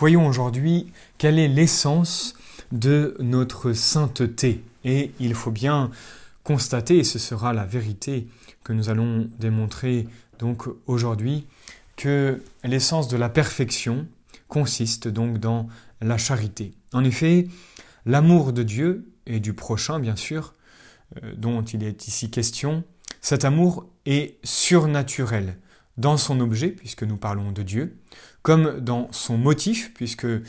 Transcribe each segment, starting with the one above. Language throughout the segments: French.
Voyons aujourd'hui quelle est l'essence de notre sainteté. Et il faut bien constater, et ce sera la vérité que nous allons démontrer donc aujourd'hui, que l'essence de la perfection consiste donc dans la charité. En effet, l'amour de Dieu et du prochain, bien sûr, euh, dont il est ici question, cet amour est surnaturel dans son objet, puisque nous parlons de Dieu, comme dans son motif, puisque euh,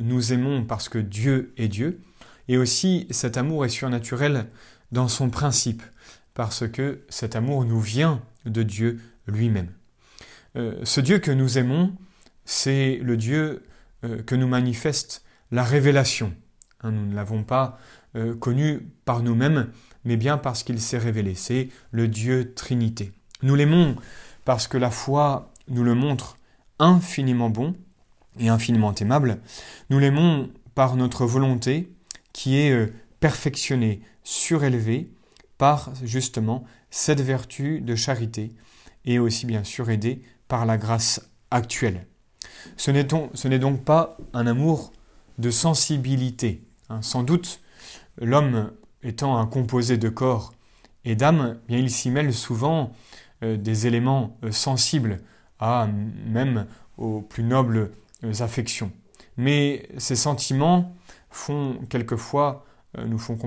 nous aimons parce que Dieu est Dieu, et aussi cet amour est surnaturel dans son principe, parce que cet amour nous vient de Dieu lui-même. Euh, ce Dieu que nous aimons, c'est le Dieu euh, que nous manifeste la révélation. Hein, nous ne l'avons pas connu par nous-mêmes, mais bien parce qu'il s'est révélé. C'est le Dieu Trinité. Nous l'aimons parce que la foi nous le montre infiniment bon et infiniment aimable. Nous l'aimons par notre volonté qui est euh, perfectionnée, surélevée par justement cette vertu de charité et aussi bien sûr aidée par la grâce actuelle. Ce n'est donc, pas un amour de sensibilité. Hein. Sans doute, l'homme étant un composé de corps et d'âme, il s'y mêle souvent des éléments euh, sensibles même aux plus nobles euh, affections. Mais ces sentiments font quelquefois, nous font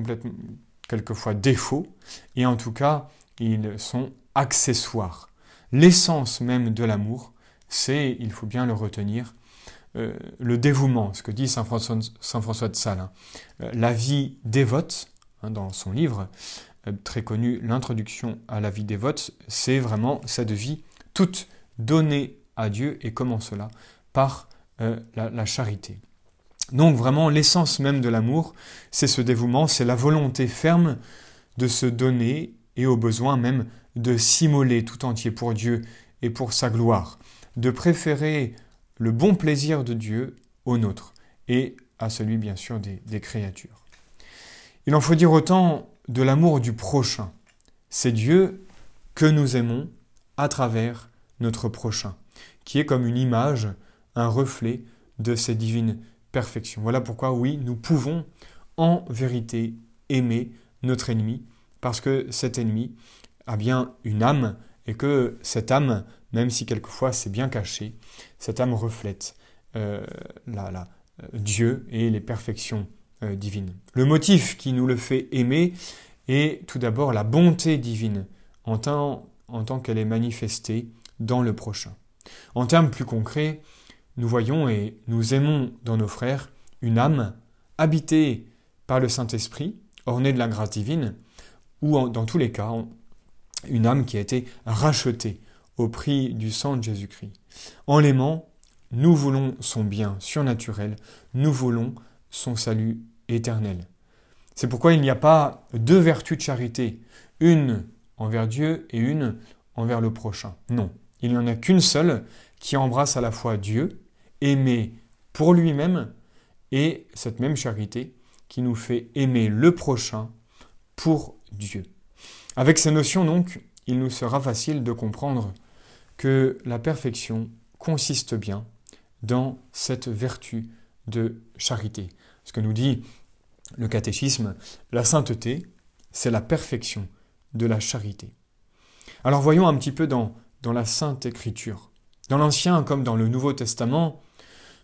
quelquefois défaut, et en tout cas, ils sont accessoires. L'essence même de l'amour, c'est, il faut bien le retenir, le dévouement, ce que dit Saint François, de Sales. Hein. la vie dévote, hein, dans son livre, euh, très connu, l'introduction à la vie dévote, c'est vraiment cette vie toute donnée à Dieu, et comment cela Par euh, la, charité. Donc vraiment, l'essence même de l'amour, c'est ce dévouement, c'est la volonté ferme de se donner et au besoin même de s'immoler tout entier pour Dieu et pour sa gloire, de préférer le bon plaisir de Dieu au nôtre et à celui bien sûr des créatures. Il en faut dire autant de l'amour du prochain. C'est Dieu que nous aimons à travers notre prochain, qui est comme une image, un reflet de ces divines perfections. Voilà pourquoi, oui, nous pouvons en vérité aimer notre ennemi, parce que cet ennemi a bien une âme, et que cette âme, même si quelquefois c'est bien caché, cette âme reflète euh, euh, Dieu et les perfections euh, divines. Le motif qui nous le fait aimer est tout d'abord la bonté divine en tant, en tant qu'elle est manifestée dans le prochain. En termes plus concrets, nous voyons et nous aimons dans nos frères une âme habitée par le Saint-Esprit, ornée de la grâce divine, ou dans tous les cas, une âme qui a été rachetée au prix du sang de Jésus-Christ. En l'aimant, nous voulons son bien surnaturel, nous voulons son salut éternel. C'est pourquoi il n'y a pas deux vertus de charité, une envers Dieu et une envers le prochain. Non, il n'y en a qu'une seule qui embrasse à la fois Dieu, aimé pour lui-même, et cette même charité qui nous fait aimer le prochain pour Dieu. Avec ces notions, donc, il nous sera facile de comprendre que la perfection consiste bien dans cette vertu de charité. Ce que nous dit le catéchisme, la sainteté, c'est la perfection de la charité. Alors voyons un petit peu dans, dans la Sainte Écriture. Dans l'Ancien comme dans le Nouveau Testament,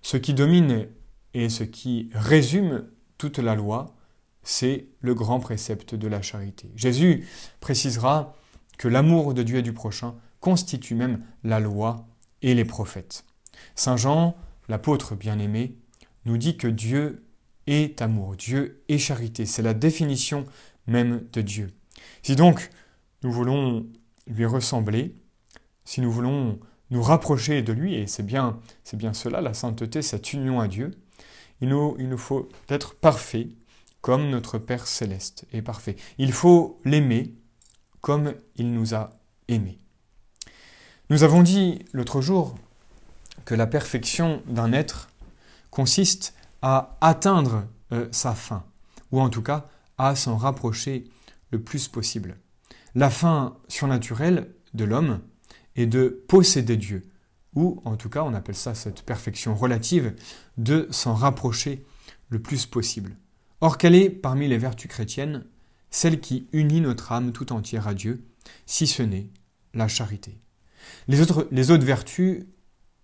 ce qui domine et ce qui résume toute la loi, c'est le grand précepte de la charité. Jésus précisera que l'amour de Dieu et du prochain constitue même la loi et les prophètes. Saint Jean, l'apôtre bien-aimé, nous dit que Dieu est amour, Dieu est charité. C'est la définition même de Dieu. Si donc nous voulons lui ressembler, si nous voulons nous rapprocher de lui, et c'est bien, c'est bien cela, la sainteté, cette union à Dieu, il nous, il nous faut être parfait comme notre Père céleste est parfait. Il faut l'aimer comme il nous a aimés. Nous avons dit l'autre jour que la perfection d'un être consiste à atteindre euh, sa fin, ou en tout cas à s'en rapprocher le plus possible. La fin surnaturelle de l'homme est de posséder Dieu, ou en tout cas on appelle ça cette perfection relative, de s'en rapprocher le plus possible. Or, quelle est parmi les vertus chrétiennes celle qui unit notre âme tout entière à Dieu, si ce n'est la charité? Les autres, les autres vertus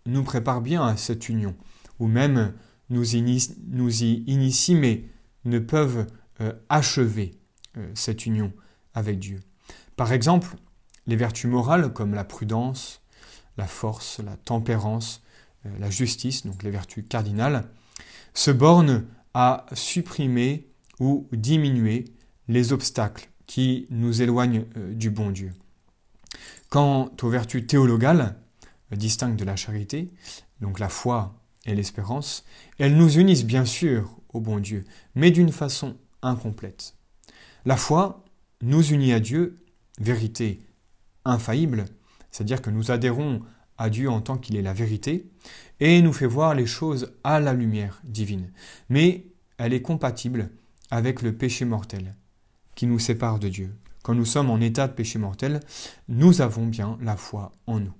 nous préparent bien à cette union, ou même nous, y initient, mais ne peuvent euh, achever euh, cette union avec Dieu. Par exemple, les vertus morales comme la prudence, la force, la tempérance, euh, la justice, donc les vertus cardinales, se bornent à supprimer ou diminuer les obstacles qui nous éloignent du bon Dieu. Quant aux vertus théologales, distinctes de la charité, donc la foi et l'espérance, elles nous unissent bien sûr au bon Dieu, mais d'une façon incomplète. La foi nous unit à Dieu, vérité infaillible, c'est-à-dire que nous adhérons à Dieu en tant qu'il est la vérité, et nous fait voir les choses à la lumière divine. Mais elle est compatible avec le péché mortel qui nous sépare de Dieu. Quand nous sommes en état de péché mortel, nous avons bien la foi en nous.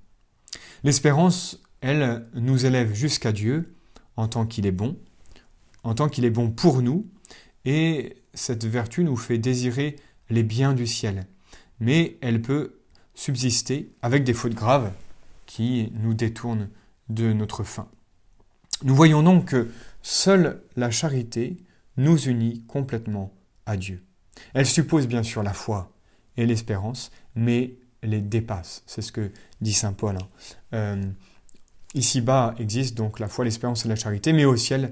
L'espérance, elle, nous élève jusqu'à Dieu en tant qu'il est bon, en tant qu'il est bon pour nous, et cette vertu nous fait désirer les biens du ciel. Mais elle peut subsister avec des fautes graves qui nous détournent de notre fin. Nous voyons donc que seule la charité nous unit complètement à Dieu. Elle suppose bien sûr la foi et l'espérance, mais les dépasse. C'est ce que dit Saint Paul. Hein. Euh, ici-bas existe donc la foi, l'espérance et la charité, mais au ciel,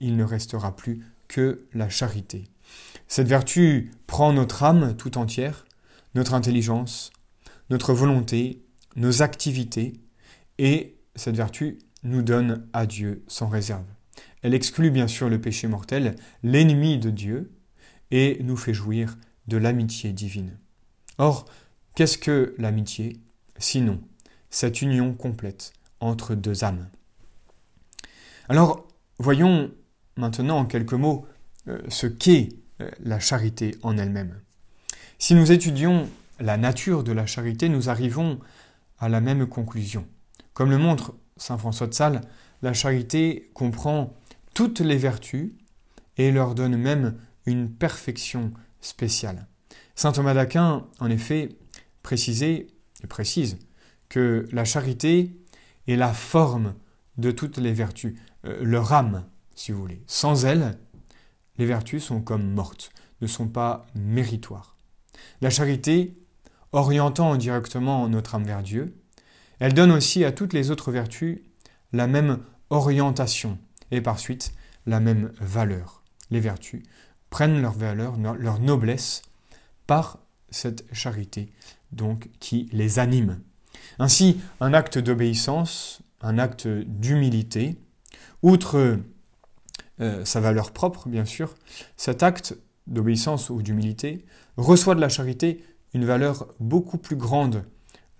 il ne restera plus que la charité. Cette vertu prend notre âme tout entière, notre intelligence, notre volonté, nos activités, et cette vertu nous donne à Dieu sans réserve. Elle exclut bien sûr le péché mortel, l'ennemi de Dieu, et nous fait jouir de l'amitié divine. Or, qu'est-ce que l'amitié Sinon, cette union complète entre deux âmes. Alors, voyons maintenant en quelques mots euh, ce qu'est euh, la charité en elle-même. Si nous étudions la nature de la charité, nous arrivons à la même conclusion. Comme le montre Saint François de Sales, la charité comprend toutes les vertus et leur donne même une perfection spéciale. Saint Thomas d'Aquin, en effet, précisait et précise que la charité est la forme de toutes les vertus, euh, leur âme, si vous voulez. Sans elle, les vertus sont comme mortes, ne sont pas méritoires. La charité, orientant directement notre âme vers Dieu, elle donne aussi à toutes les autres vertus la même orientation et par suite la même valeur. Les vertus prennent leur valeur, leur noblesse par cette charité donc qui les anime. Ainsi, un acte d'obéissance, un acte d'humilité, outre euh, sa valeur propre, bien sûr, cet acte d'obéissance ou d'humilité reçoit de la charité une valeur beaucoup plus grande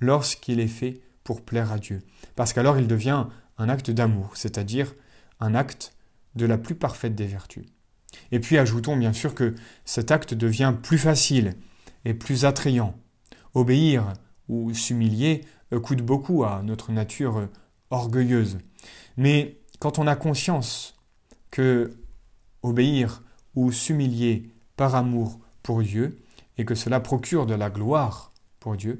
lorsqu'il est fait pour plaire à Dieu. Parce qu'alors il devient un acte d'amour, c'est-à-dire un acte de la plus parfaite des vertus. Et puis ajoutons bien sûr que cet acte devient plus facile et plus attrayant. Obéir ou s'humilier coûte beaucoup à notre nature euh, orgueilleuse. Mais quand on a conscience que obéir ou s'humilier par amour pour Dieu et que cela procure de la gloire pour Dieu,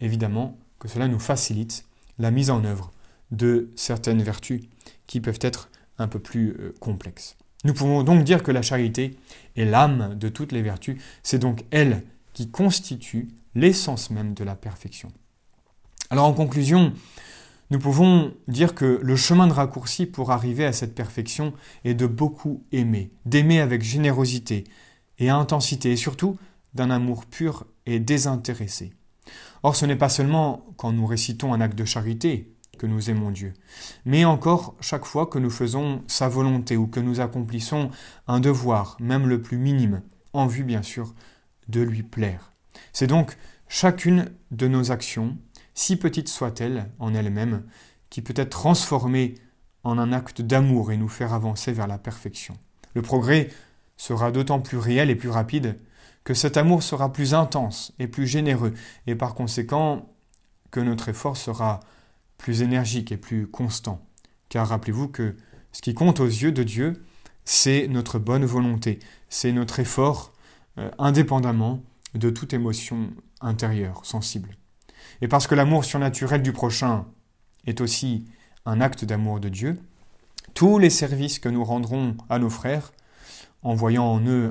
évidemment que cela nous facilite la mise en œuvre de certaines vertus qui peuvent être un peu plus euh, complexes. Nous pouvons donc dire que la charité est l'âme de toutes les vertus, c'est donc elle qui constitue l'essence même de la perfection. Alors en conclusion, nous pouvons dire que le chemin de raccourci pour arriver à cette perfection est de beaucoup aimer, d'aimer avec générosité et intensité, et surtout d'un amour pur et désintéressé. Or ce n'est pas seulement quand nous récitons un acte de charité que nous aimons Dieu, mais encore chaque fois que nous faisons sa volonté ou que nous accomplissons un devoir, même le plus minime, en vue bien sûr de lui plaire. C'est donc chacune de nos actions, si petite soit-elle en elle-même, qui peut être transformée en un acte d'amour et nous faire avancer vers la perfection. Le progrès sera d'autant plus réel et plus rapide que cet amour sera plus intense et plus généreux, et par conséquent que notre effort sera plus énergique et plus constant. Car rappelez-vous que ce qui compte aux yeux de Dieu, c'est notre bonne volonté, c'est notre effort euh, indépendamment de toute émotion intérieure, sensible. Et parce que l'amour surnaturel du prochain est aussi un acte d'amour de Dieu, tous les services que nous rendrons à nos frères, en voyant en eux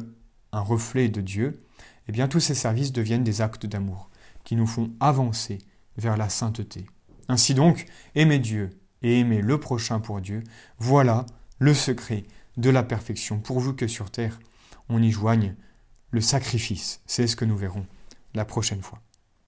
un reflet de Dieu, eh bien tous ces services deviennent des actes d'amour qui nous font avancer vers la sainteté. Ainsi donc, aimer Dieu et aimer le prochain pour Dieu, voilà le secret de la perfection, pourvu que sur terre on y joigne le sacrifice. C'est ce que nous verrons la prochaine fois.